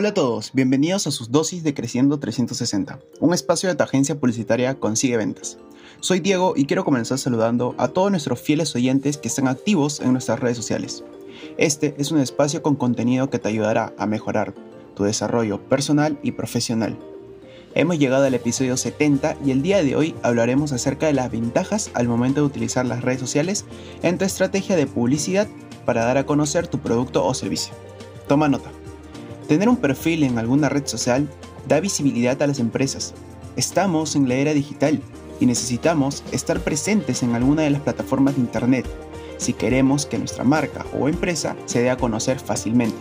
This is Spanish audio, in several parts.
Hola a todos, bienvenidos a sus dosis de Creciendo 360, un espacio de tu agencia publicitaria Consigue Ventas. Soy Diego y quiero comenzar saludando a todos nuestros fieles oyentes que están activos en nuestras redes sociales. Este es un espacio con contenido que te ayudará a mejorar tu desarrollo personal y profesional. Hemos llegado al episodio 70 y el día de hoy hablaremos acerca de las ventajas al momento de utilizar las redes sociales en tu estrategia de publicidad para dar a conocer tu producto o servicio. Toma nota. Tener un perfil en alguna red social da visibilidad a las empresas. Estamos en la era digital y necesitamos estar presentes en alguna de las plataformas de Internet si queremos que nuestra marca o empresa se dé a conocer fácilmente.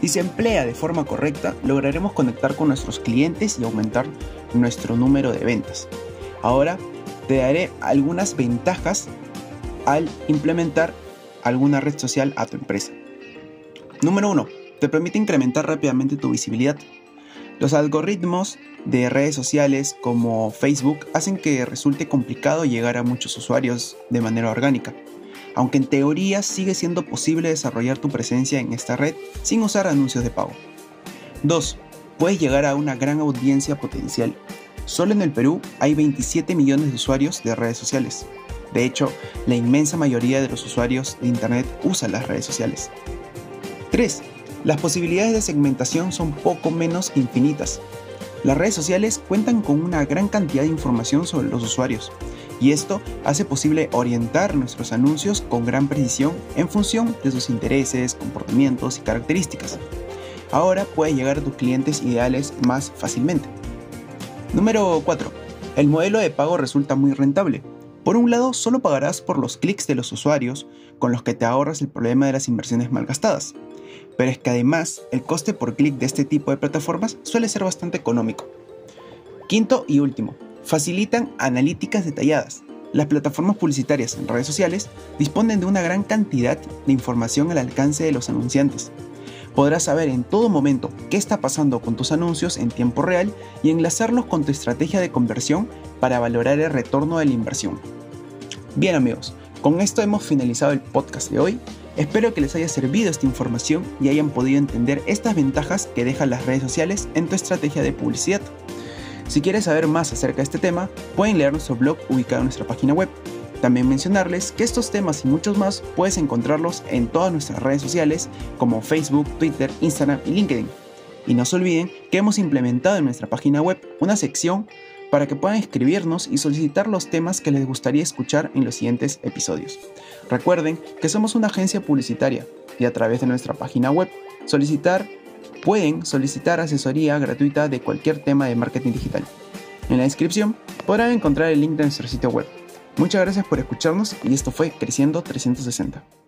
Si se emplea de forma correcta, lograremos conectar con nuestros clientes y aumentar nuestro número de ventas. Ahora te daré algunas ventajas al implementar alguna red social a tu empresa. Número 1 te permite incrementar rápidamente tu visibilidad. Los algoritmos de redes sociales como Facebook hacen que resulte complicado llegar a muchos usuarios de manera orgánica, aunque en teoría sigue siendo posible desarrollar tu presencia en esta red sin usar anuncios de pago. 2. Puedes llegar a una gran audiencia potencial. Solo en el Perú hay 27 millones de usuarios de redes sociales. De hecho, la inmensa mayoría de los usuarios de Internet usan las redes sociales. 3. Las posibilidades de segmentación son poco menos infinitas. Las redes sociales cuentan con una gran cantidad de información sobre los usuarios y esto hace posible orientar nuestros anuncios con gran precisión en función de sus intereses, comportamientos y características. Ahora puedes llegar a tus clientes ideales más fácilmente. Número 4. El modelo de pago resulta muy rentable. Por un lado, solo pagarás por los clics de los usuarios, con los que te ahorras el problema de las inversiones malgastadas pero es que además el coste por clic de este tipo de plataformas suele ser bastante económico. Quinto y último, facilitan analíticas detalladas. Las plataformas publicitarias en redes sociales disponen de una gran cantidad de información al alcance de los anunciantes. Podrás saber en todo momento qué está pasando con tus anuncios en tiempo real y enlazarlos con tu estrategia de conversión para valorar el retorno de la inversión. Bien amigos, con esto hemos finalizado el podcast de hoy. Espero que les haya servido esta información y hayan podido entender estas ventajas que dejan las redes sociales en tu estrategia de publicidad. Si quieres saber más acerca de este tema, pueden leer nuestro blog ubicado en nuestra página web. También mencionarles que estos temas y muchos más puedes encontrarlos en todas nuestras redes sociales como Facebook, Twitter, Instagram y LinkedIn. Y no se olviden que hemos implementado en nuestra página web una sección para que puedan escribirnos y solicitar los temas que les gustaría escuchar en los siguientes episodios. Recuerden que somos una agencia publicitaria y a través de nuestra página web solicitar pueden solicitar asesoría gratuita de cualquier tema de marketing digital. En la descripción podrán encontrar el link de nuestro sitio web. Muchas gracias por escucharnos y esto fue Creciendo 360.